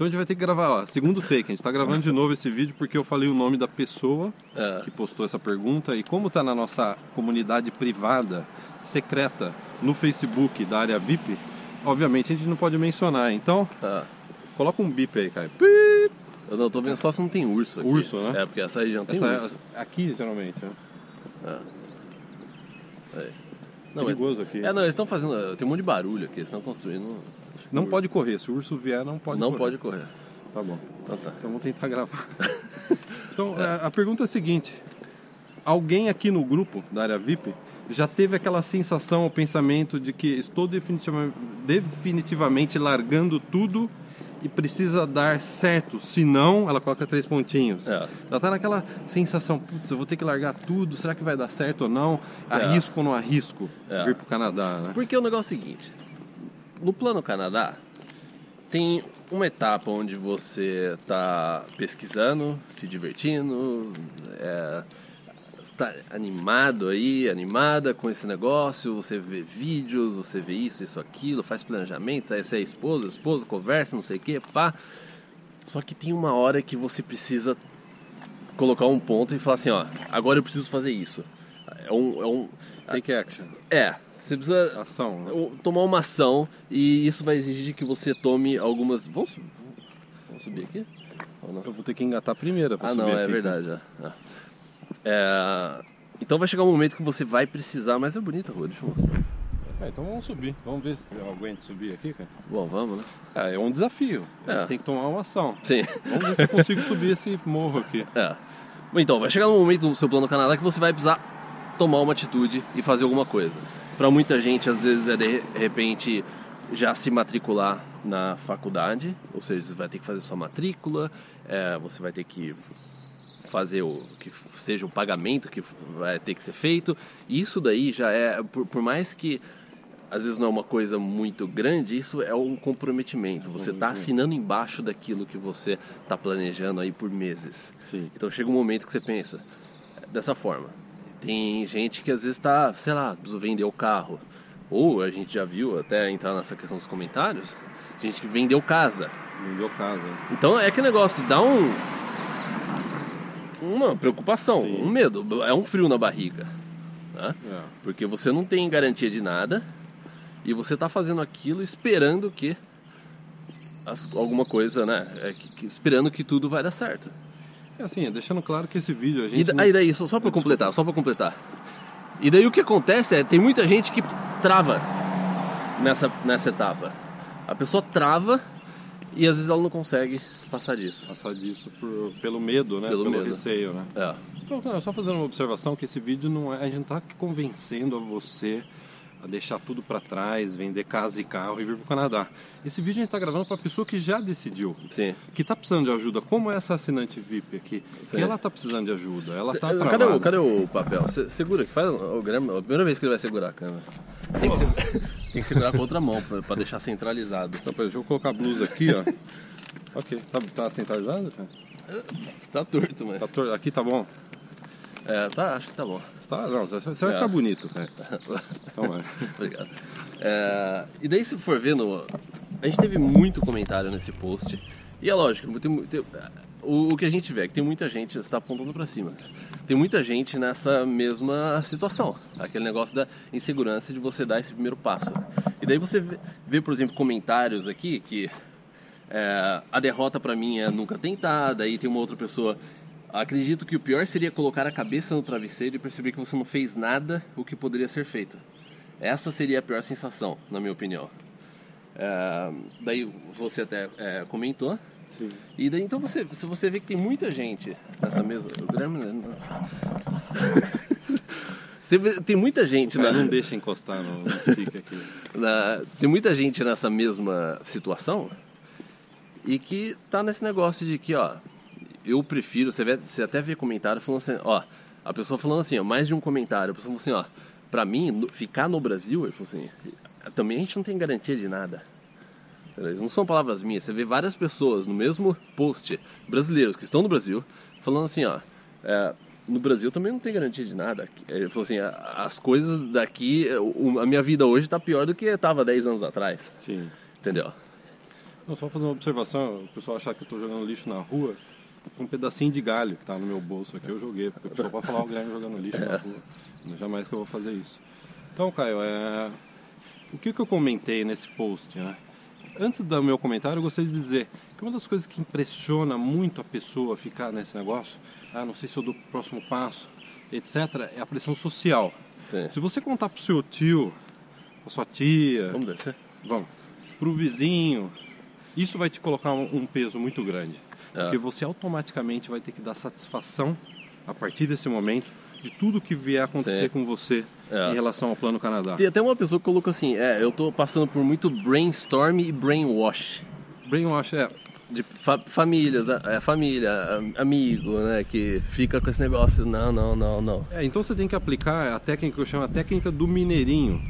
Então a gente vai ter que gravar, ó, segundo take. A gente tá gravando de novo esse vídeo porque eu falei o nome da pessoa É. que postou essa pergunta. E como tá na nossa comunidade privada, secreta, no Facebook da área VIP, obviamente a gente não pode mencionar. Então, Ah, coloca um bip aí, Caio. Pip. eu não tô vendo só se não tem urso aqui. Urso, né? É, porque essa região tem Essa urso. é aqui, geralmente. Né? É. Não, mas- Perigoso aqui. É, não, eles estão fazendo. Tem um monte de barulho aqui, eles estão construindo. Não pode correr. Se o urso vier, não pode não correr. pode correr. Tá bom. Então tá. Então vamos tentar gravar. então a- a pergunta é a seguinte: alguém aqui no grupo da área VIP já teve aquela sensação, o pensamento de que estou definitiva- definitivamente largando tudo e precisa dar certo, senão ela coloca três pontinhos. É. Ela tá naquela sensação, putz, eu vou ter que largar tudo, será que vai dar certo ou não? Arrisco ou não arrisco É. vir pro Canadá, né? Porque o negócio é o seguinte: no Plano Canadá, tem uma etapa onde você está pesquisando, se divertindo, é, está animado aí, animada com esse negócio, você vê vídeos, você vê isso, isso, aquilo, faz planejamento, aí você é esposa, esposa, conversa, não sei o que, pá. Só que tem uma hora que você precisa colocar um ponto e falar assim, ó, agora eu preciso fazer isso. É um, é um Take action. é, você precisa Ação. né? tomar uma ação e isso vai exigir que você tome algumas. Vamos, vamos subir aqui? Ou não? Eu vou ter que engatar a primeira pra Ah, subir não, é aqui. verdade. é. Ah. É, Então vai chegar um momento que você vai precisar, mas é bonita a rua, deixa eu mostrar. É, então vamos subir. Vamos ver se eu aguento subir aqui, cara. Bom, vamos, né? É, é um desafio. A É. gente tem que tomar uma ação. Sim. Vamos ver se eu consigo subir esse morro aqui. É. Então, vai chegar um momento no seu plano Canadá que você vai precisar tomar uma atitude e fazer alguma coisa. Para muita gente, às vezes, é de repente já se matricular na faculdade, ou seja, você vai ter que fazer sua matrícula, é, você vai ter que fazer o que seja o pagamento que vai ter que ser feito. Isso daí já é, por, por mais que às vezes não é uma coisa muito grande, isso é um comprometimento. Você está assinando embaixo daquilo que você está planejando aí por meses. Sim. Então chega um momento que você pensa dessa forma. Tem gente que às vezes está, sei lá, vender o carro. Ou a gente já viu, até entrar nessa questão dos comentários, gente que vendeu casa. Vendeu casa. Então é que negócio, dá um. Uma preocupação, Sim. um medo, é um frio na barriga. Né? É. Porque você não tem garantia de nada e você está fazendo aquilo esperando que as- alguma coisa, né? é que- que- esperando que tudo vai dar certo. É assim, deixando claro que esse vídeo a E gente. da- não- aí daí, só, só para completar, só para completar. E daí o que acontece é, tem muita gente que trava nessa, nessa etapa. A pessoa trava e às vezes ela não consegue passar disso. Passar disso por- pelo medo, né? Pelo Pelo, medo. receio, né? É. Então, cara, só fazendo uma observação que esse vídeo não é. A gente não tá convencendo a você a deixar tudo pra trás, vender casa e carro e vir pro Canadá. Esse vídeo a gente tá gravando pra pessoa que já decidiu. Sim. Que tá precisando de ajuda, como essa assinante VIP aqui. Sim. E ela tá precisando de ajuda, ela tá cadê, o, cadê o papel? Se- segura aqui, faz o Graham, a primeira vez que ele vai segurar a câmera. Tem que, se- tem que segurar com outra mão pra, pra deixar centralizado. Então, deixa eu colocar a blusa aqui, ó. ok, tá, tá centralizado, cara? Tá torto, mas. Tá tor- Aqui tá bom? É, tá, acho que tá bom. Tá, não, você vai É. ficar bonito, cara. Então. Obrigado. É, e daí, se for ver no. A gente teve muito comentário nesse post. E é lógico, tem, tem- o, o que a gente vê é que tem muita gente. Você está apontando para cima. Tem muita gente nessa mesma situação. Aquele negócio da insegurança de você dar esse primeiro passo. E daí você vê, vê, por exemplo, comentários aqui que. é, a derrota para mim é nunca tentar. Daí tem uma outra pessoa. Acredito que o pior seria colocar a cabeça no travesseiro e perceber que você não fez nada o que poderia ser feito. Essa seria a pior sensação, na minha opinião. É, daí você até é, comentou. Sim. E daí então você, se você vê que tem muita gente nessa mesma. O Guilherme. vê- tem muita gente na, não deixa encostar no, no stick aqui. na- tem muita gente nessa mesma situação e que tá nesse negócio de que, ó, eu prefiro, você, vê, você até vê comentário falando assim, ó, a pessoa falando assim, ó, mais de um comentário, a pessoa falando assim, ó, pra mim, no- ficar no Brasil, ele falou assim, também a gente não tem garantia de nada. Não são palavras minhas, você vê várias pessoas no mesmo post, brasileiros que estão no Brasil, falando assim, ó, é, no Brasil também não tem garantia de nada. Ele falou assim, "A- as coisas daqui, o- a minha vida hoje tá pior do que estava 10 anos atrás, Sim. entendeu? Não, só fazer uma observação, o pessoal achar que eu estou jogando lixo na rua, um pedacinho de galho que está no meu bolso aqui eu joguei, porque o pessoal pode falar o Guilherme jogando lixo na rua. Jamais que eu vou fazer isso. Então, Caio, é... o que, que eu comentei nesse post, né? Antes do meu comentário, eu gostaria de dizer que uma das coisas que impressiona muito a pessoa ficar nesse negócio, ah, não sei se eu dou o próximo passo, etc., é a pressão social. Sim. Se você contar pro seu tio, pra sua tia, Vamos descer? vamos, pro vizinho, isso vai te colocar um peso muito grande. É. Porque você automaticamente vai ter que dar satisfação, a partir desse momento, de tudo que vier a acontecer Sim. com você É. em relação ao Plano Canadá. Tem até uma pessoa que colocou assim, é, eu tô passando por muito brainstorm e brainwash. Brainwash é, De fa famílias, é, família, amigo, né, que fica com esse negócio, não, não, não, não. É, então você tem que aplicar a técnica que eu chamo a técnica do mineirinho.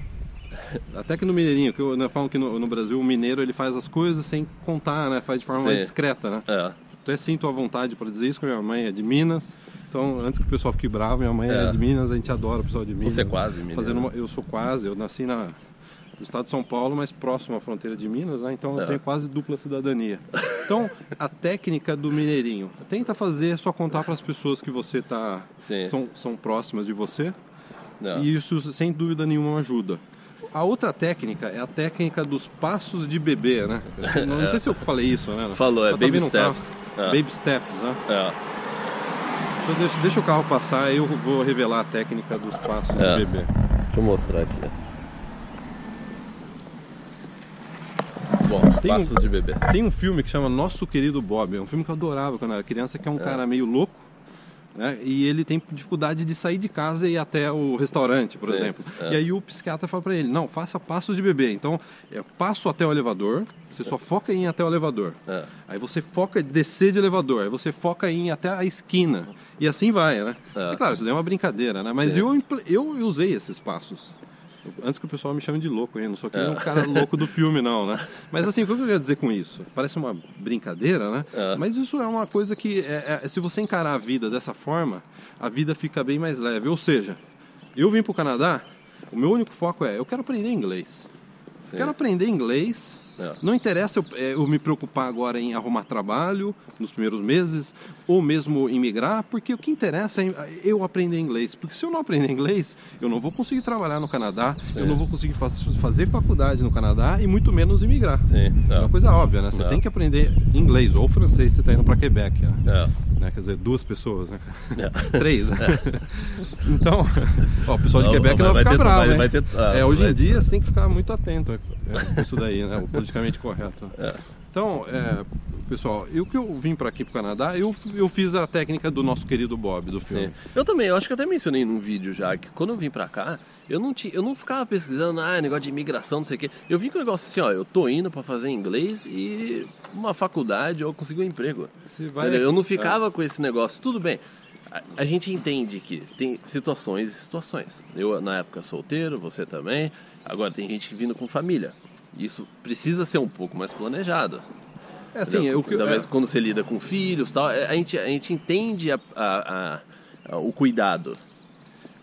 A técnica do mineirinho, que eu né, falo que no, no Brasil o mineiro ele faz as coisas sem contar, né? Faz de forma mais discreta, né? É, Até sinto a vontade para dizer isso, que minha mãe é de Minas. Então, antes que o pessoal fique bravo, minha mãe é, É. de Minas, a gente adora o pessoal de Minas. Você é quase mineiro. Fazendo uma- eu sou quase, eu nasci na, no estado de São Paulo, mas próximo à fronteira de Minas, né? Então eu É. tenho quase dupla cidadania. Então, a técnica do mineirinho. Tenta fazer, só contar para as pessoas que você tá Sim. são, são próximas de você. é. E isso, sem dúvida nenhuma, ajuda. A outra técnica é a técnica dos passos de bebê, né? Não, não sei se eu falei isso, né? Falou, é tá baby um steps. É. Baby steps, né? É. Deixa, deixa, deixa o carro passar, eu vou revelar a técnica dos passos É. de bebê. Deixa eu mostrar aqui. Bom, Tem um- passos de bebê. Tem um filme que chama Nosso Querido Bob. É um filme que eu adorava quando eu era criança, que é um cara meio louco. Né? E ele tem dificuldade de sair de casa e ir até o restaurante, por Sim, exemplo. é. E aí o psiquiatra fala pra ele, não, faça passos de bebê. Então, é passo até o elevador, você só foca em ir até o elevador. É. Aí você foca em descer de elevador, aí você foca em ir até a esquina. E assim vai, né? É. E claro, isso daí é uma brincadeira, né? Mas Sim. eu, eu usei esses passos. Antes que o pessoal me chame de louco, hein? Não sou aquele É. um cara louco do filme, não, né? Mas assim, o que eu queria dizer com isso? Parece uma brincadeira, né? É. Mas isso é uma coisa que, é- é- se você encarar a vida dessa forma, a vida fica bem mais leve. Ou seja, eu vim para o Canadá, o meu único foco é, eu quero aprender inglês. Sim. Quero aprender inglês. É. Não interessa eu, é, eu me preocupar agora em arrumar trabalho nos primeiros meses ou mesmo em migrar, porque o que interessa é eu aprender inglês. Porque se eu não aprender inglês, eu não vou conseguir trabalhar no Canadá, eu não vou conseguir faz- fazer faculdade no Canadá e muito menos imigrar. Sim, É uma é. coisa óbvia, né? Você É. tem que aprender inglês ou francês se você está indo para Quebec. Né? É. Né? Quer dizer, duas pessoas, né? É. Três, né? Então, ó, o pessoal de Quebec não vai vai ficar ter- bravo, vai- vai ter- ah, é, hoje em dia você tem que ficar muito atento é, com isso daí, né? O politicamente correto. É. Então, é, pessoal, eu que eu vim para aqui para o Canadá, eu, eu fiz a técnica do nosso querido Bob, do filme. Sim. Eu também, eu acho que até mencionei num vídeo já que quando eu vim pra cá, eu não, tinha, eu não ficava pesquisando, ah, negócio de imigração, não sei o quê. Eu vim com o negócio assim, ó, eu tô indo pra fazer inglês e uma faculdade ou conseguir um emprego. Você vai Entendeu? eu não é. ficava com esse negócio, tudo bem. A, a gente entende que tem situações e situações. Eu, na época, solteiro, você também. Agora, tem gente que vindo com família. Isso precisa ser um pouco mais planejado. É assim, eu, que- é, quando você lida com filhos tal, é, a gente, a gente entende a, a- a- o cuidado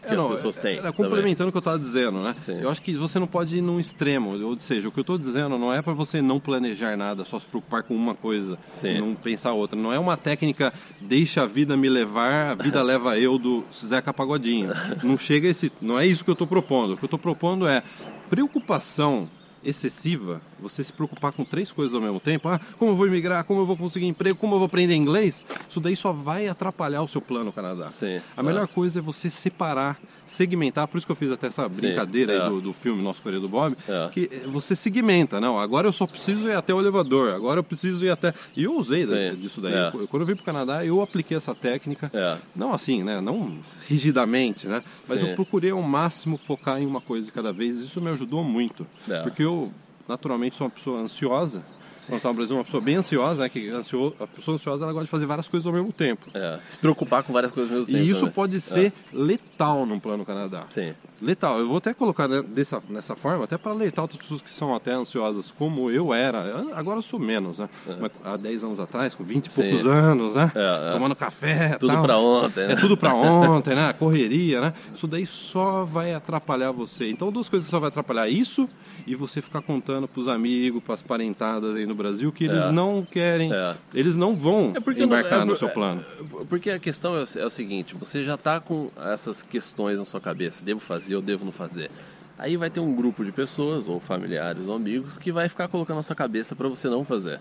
que É, não, as pessoas é- têm. é, complementando o que eu estava dizendo, né? Sim. Eu acho que você não pode ir num extremo. Ou seja, o que eu estou dizendo não é para você não planejar nada, só se preocupar com uma coisa Sim. não pensar outra. Não é uma técnica deixa a vida me levar, a vida leva eu do Zeca Pagodinho. Não chega a esse. Não é isso que eu estou propondo. O que eu estou propondo é preocupação excessiva, você se preocupar com três coisas ao mesmo tempo, ah, como eu vou imigrar, como eu vou conseguir emprego, como eu vou aprender inglês, isso daí só vai atrapalhar o seu plano Canadá. Sim, A melhor é. coisa é você separar, segmentar, por isso que eu fiz até essa brincadeira é. aí do, do filme Nosso Querido Bob, É. que eh, você segmenta, não, agora eu só preciso ir até o elevador, agora eu preciso ir até... E eu usei Sim, disso daí, é. Eu- quando eu vim para o Canadá, eu apliquei essa técnica, É. não assim, né, não rigidamente, né, mas Sim. eu procurei ao máximo focar em uma coisa de cada vez, isso me ajudou muito, É. porque eu, naturalmente, sou uma pessoa ansiosa, quando estava no Brasil, uma pessoa bem ansiosa, né, que ansio... a pessoa ansiosa, ela gosta de fazer várias coisas ao mesmo tempo. É, se preocupar com várias coisas ao mesmo tempo. E isso né? pode ser letal num plano Canadá. Sim. Letal, eu vou até colocar dessa, nessa forma, até para alertar outras pessoas que são até ansiosas, como eu era. Agora eu sou menos, né? Mas há 10 anos atrás, com 20 e Sim. poucos anos, né? É, é. Tomando café. Tudo tal. pra ontem, né? É tudo pra ontem, né? Correria, né? Isso daí só vai atrapalhar você. Então, duas coisas só vai atrapalhar isso e você ficar contando pros amigos, pras parentadas aí no Brasil que eles É. não querem, É. eles não vão É embarcar não- é no seu plano. é- Porque a questão é, é o seguinte, você já está com essas questões na sua cabeça, devo fazer ou devo não fazer. Aí vai ter um grupo de pessoas, ou familiares ou amigos, que vai ficar colocando na sua cabeça para você não fazer.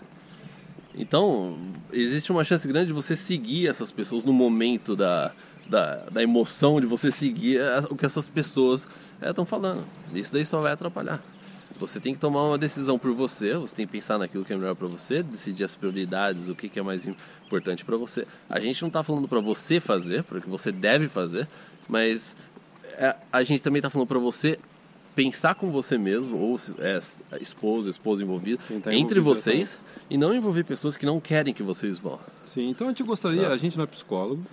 Então, existe uma chance grande de você seguir essas pessoas no momento da, da, da emoção, de você seguir o que essas pessoas estão falando. Isso daí só vai atrapalhar. Você tem que tomar uma decisão por você, você tem que pensar naquilo que é melhor para você, decidir as prioridades, o que, que é mais importante para você. A gente não está falando para você fazer, porque você deve fazer, mas é, a gente também está falando para você pensar com você mesmo, ou se- é, esposa, esposa envolvida, tá entre vocês, e não envolver pessoas que não querem que vocês vão. Sim, então a gente gostaria, Tá. a gente não é psicólogo,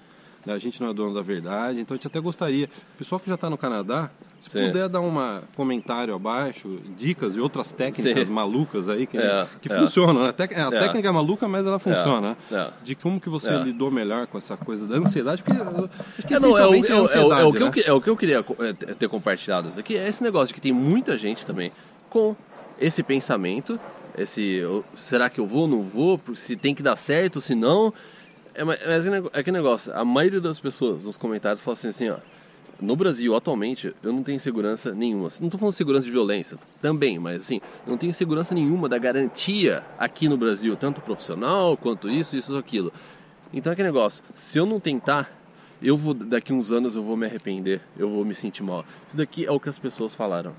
né, a gente não é dono da verdade, então a gente até gostaria, o pessoal que já está no Canadá, se Sim. puder dar um comentário abaixo, dicas e outras técnicas Sim. malucas aí que, É, que é. funcionam, né? Tec- A É. técnica é maluca, mas ela funciona, É, né? é. De como que você É. lidou melhor com essa coisa da ansiedade, porque acho que É, não, é, o, é, a ansiedade, é o que eu, né? é o que eu queria ter compartilhado isso aqui, é esse negócio de que tem muita gente também com esse pensamento, esse será que eu vou, não vou, se tem que dar certo, se não. É, mas é que negócio, a maioria das pessoas nos comentários fala assim, assim ó, no Brasil atualmente eu não tenho segurança nenhuma. Não estou falando de segurança de violência, também, mas assim, eu não tenho segurança nenhuma da garantia aqui no Brasil, tanto profissional quanto isso, isso, aquilo. Então é que negócio, se eu não tentar, eu vou daqui uns anos eu vou me arrepender, eu vou me sentir mal. Isso daqui é o que as pessoas falaram.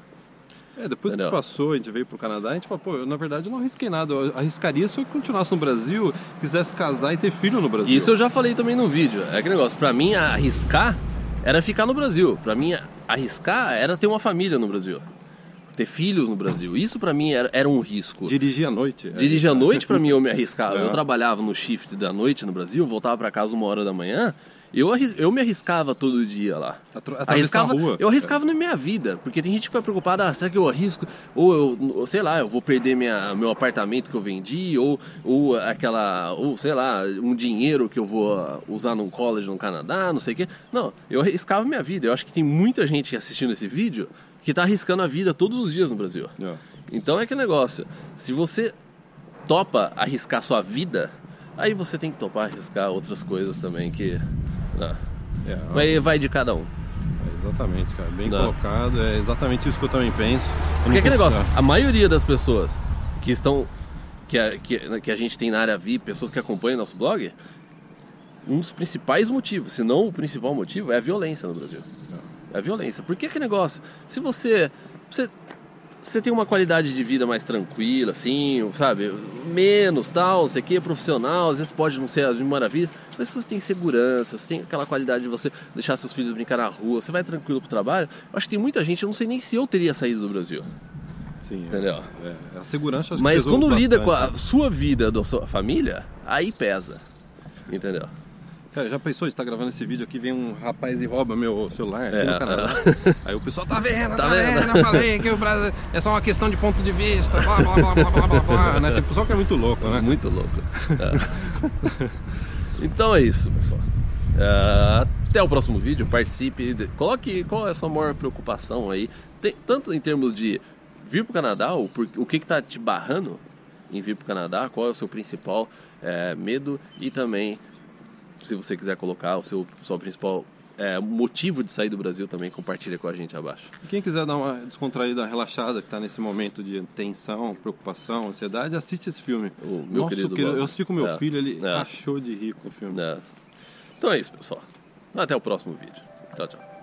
É, depois Entendeu? que passou, a gente veio pro Canadá, a gente falou, pô, eu, na verdade eu não arrisquei nada. Eu arriscaria se eu continuasse no Brasil, quisesse casar e ter filho no Brasil. Isso eu já falei também no vídeo. É que negócio, pra mim arriscar era ficar no Brasil. Pra mim arriscar era ter uma família no Brasil. Ter filhos no Brasil. Isso pra mim era, era um risco. Dirigir à noite. é Dirigir à noite pra mim eu me arriscava. É. Eu trabalhava no shift da noite no Brasil, voltava pra casa uma hora da manhã. Eu, eu me arriscava todo dia lá. Arriscava, a rua. Eu arriscava na minha vida, porque tem gente que fica preocupada, ah, será que eu arrisco? Ou eu, sei lá, eu vou perder minha, meu apartamento que eu vendi, ou, ou aquela, ou sei lá, um dinheiro que eu vou ah, usar num college no Canadá, não sei o quê. Não, eu arriscava minha vida. Eu acho que tem muita gente assistindo esse vídeo que tá arriscando a vida todos os dias no Brasil. É. Então é que negócio, se você topa arriscar sua vida, aí você tem que topar arriscar outras coisas também que. Não. É, Mas vai de cada um. é exatamente, cara. Bem colocado. É exatamente isso que eu também penso. Eu Porque é aquele negócio, a maioria das pessoas que estão. Que a, que, que a gente tem na área VIP, pessoas que acompanham nosso blog, um dos principais motivos, se não o principal motivo, é a violência no Brasil. É a violência. Porque que negócio? Se você. Você, você tem uma qualidade de vida mais tranquila, assim, sabe? Menos tal, não sei o que, profissional, às vezes pode não ser as mil maravilhas, mas se você tem segurança, você tem aquela qualidade de você deixar seus filhos brincar na rua, você vai tranquilo pro trabalho, eu acho que tem muita gente, eu não sei nem se eu teria saído do Brasil. Sim, é. Entendeu? É, a segurança acho Mas quando lida com bastante, a sua vida, da sua família, aí pesa. Entendeu? Né? Cara, já pensou, está gravando esse vídeo aqui, vem um rapaz e rouba meu celular aqui É, no Canadá. Aí o pessoal tá vendo, tá, Tá vendo, vendo? eu falei que o Brasil é só uma questão de ponto de vista, blá blá blá blá blá blá blá, né? Tem pessoal que é muito louco, né? Muito louco. É. então é isso, pessoal. É, até o próximo vídeo, participe. de- Coloque qual é a sua maior preocupação aí. Tem- tanto em termos de vir para o Canadá, o, por- o que está te barrando em vir para o Canadá, qual é o seu principal é, medo e também, se você quiser colocar o seu, seu principal é, motivo de sair do Brasil também, compartilha com a gente abaixo. Quem quiser dar uma descontraída, relaxada, que tá nesse momento de tensão, preocupação, ansiedade, assiste esse filme. O meu Nossa, querido querido, eu assisti com meu É, filho, ele é. achou de rico o filme. né? Então é isso, pessoal. Até o próximo vídeo. Tchau, tchau.